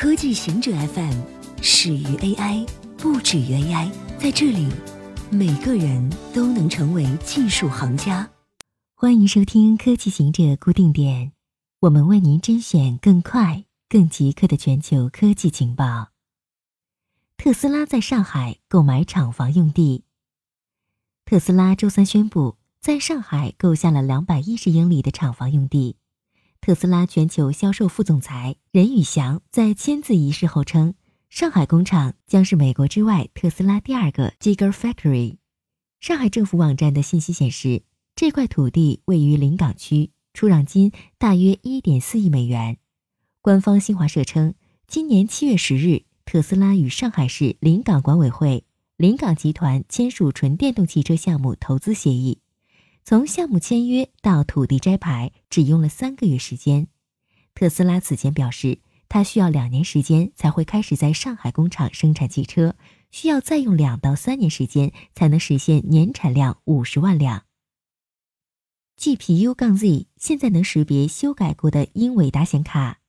科技行者 FM 始于 AI，不止于 AI。在这里，每个人都能成为技术行家。欢迎收听科技行者固定点，我们为您甄选更快、更即刻的全球科技情报。特斯拉在上海购买厂房用地。特斯拉周三宣布，在上海购下了两百一十英里的厂房用地。特斯拉全球销售副总裁任宇翔在签字仪式后称，上海工厂将是美国之外特斯拉第二个 Gigafactory。上海政府网站的信息显示，这块土地位于临港区，出让金大约一点四亿美元。官方新华社称，今年七月十日，特斯拉与上海市临港管委会、临港集团签署纯电动汽车项目投资协议。从项目签约到土地摘牌，只用了三个月时间。特斯拉此前表示，它需要两年时间才会开始在上海工厂生产汽车，需要再用两到三年时间才能实现年产量五十万辆。G P U 杠 Z 现在能识别修改过的英伟达显卡。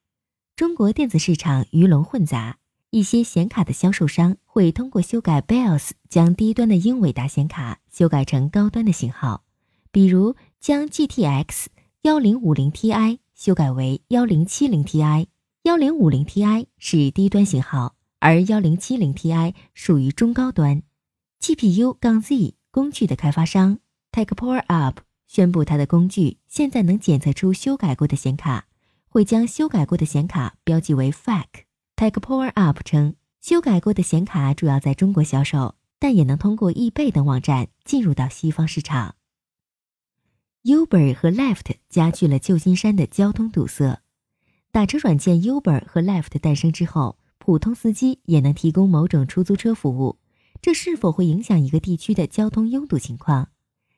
中国电子市场鱼龙混杂，一些显卡的销售商会通过修改 BIOS 将低端的英伟达显卡修改成高端的型号。比如将 GTX 幺零五零 Ti 修改为幺零七零 Ti，幺零五零 Ti 是低端型号，而幺零七零 Ti 属于中高端。GPU- 杠 Z 工具的开发商 TechPowerUp 宣布，它的工具现在能检测出修改过的显卡，会将修改过的显卡标记为 FAQ。TechPowerUp 称，修改过的显卡主要在中国销售，但也能通过易贝等网站进入到西方市场。Uber 和 Lyft 加剧了旧金山的交通堵塞。打车软件 Uber 和 Lyft 诞生之后，普通司机也能提供某种出租车服务，这是否会影响一个地区的交通拥堵情况？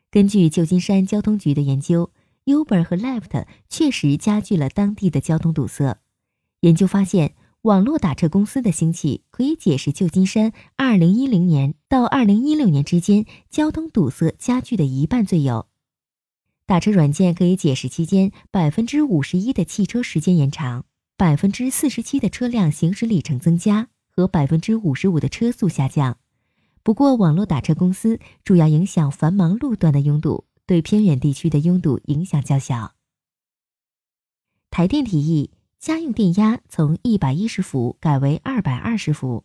根据旧金山交通局的研究，Uber 和 Lyft 确实加剧了当地的交通堵塞。研究发现，网络打车公司的兴起可以解释旧金山2010年到2016年之间交通堵塞加剧的一半罪有。打车软件可以解释期间百分之五十一的汽车时间延长、百分之四十七的车辆行驶里程增加和百分之五十五的车速下降。不过，网络打车公司主要影响繁忙路段的拥堵，对偏远地区的拥堵影响较小。台电提议家用电压从一百一十伏改为二百二十伏。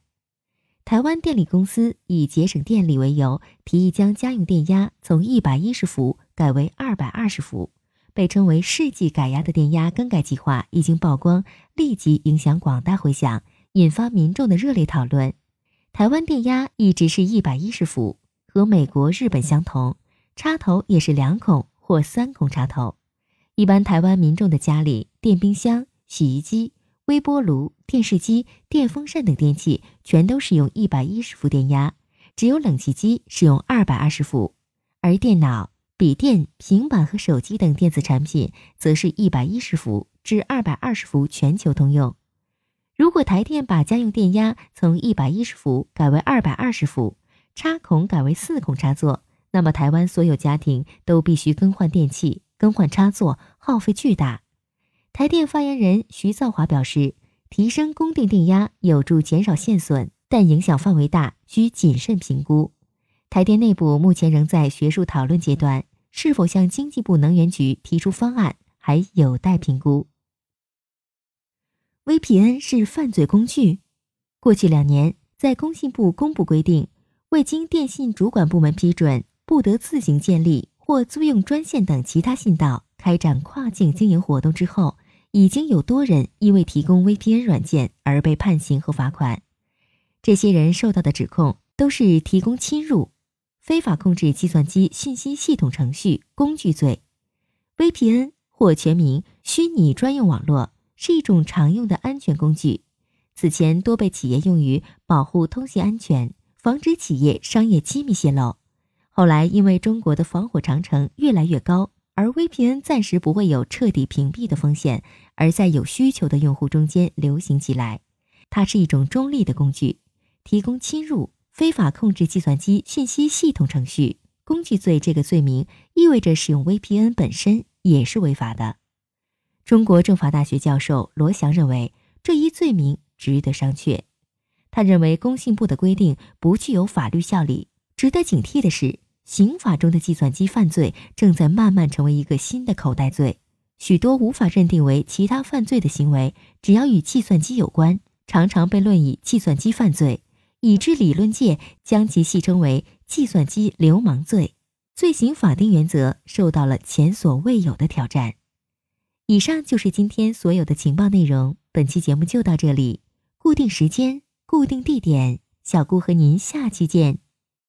台湾电力公司以节省电力为由，提议将家用电压从一百一十伏改为二百二十伏。被称为“世纪改压”的电压更改计划一经曝光，立即影响广大回响，引发民众的热烈讨论。台湾电压一直是一百一十伏，和美国、日本相同，插头也是两孔或三孔插头。一般台湾民众的家里，电冰箱、洗衣机。微波炉、电视机、电风扇等电器全都使用一百一十伏电压，只有冷气机使用二百二十伏，而电脑、笔电、平板和手机等电子产品则是一百一十伏至二百二十伏全球通用。如果台电把家用电压从一百一十伏改为二百二十伏，插孔改为四孔插座，那么台湾所有家庭都必须更换电器、更换插座，耗费巨大。台电发言人徐造华表示，提升供电电压有助减少线损，但影响范围大，需谨慎评估。台电内部目前仍在学术讨论阶段，是否向经济部能源局提出方案还有待评估。VPN 是犯罪工具。过去两年，在工信部公布规定，未经电信主管部门批准，不得自行建立或租用专线等其他信道开展跨境经营活动之后。已经有多人因为提供 VPN 软件而被判刑和罚款。这些人受到的指控都是提供侵入、非法控制计算机信息系统程序工具罪。VPN 或全名虚拟专用网络是一种常用的安全工具，此前多被企业用于保护通信安全，防止企业商业机密泄露。后来因为中国的防火长城越来越高。而 VPN 暂时不会有彻底屏蔽的风险，而在有需求的用户中间流行起来。它是一种中立的工具，提供侵入、非法控制计算机信息系统程序工具罪这个罪名，意味着使用 VPN 本身也是违法的。中国政法大学教授罗翔认为，这一罪名值得商榷。他认为工信部的规定不具有法律效力。值得警惕的是，刑法中的计算机犯罪正在慢慢成为一个新的口袋罪。许多无法认定为其他犯罪的行为，只要与计算机有关，常常被论以计算机犯罪，已知理论界将其戏称为“计算机流氓罪”。罪行法定原则受到了前所未有的挑战。以上就是今天所有的情报内容。本期节目就到这里，固定时间。固定地点，小顾和您下期见。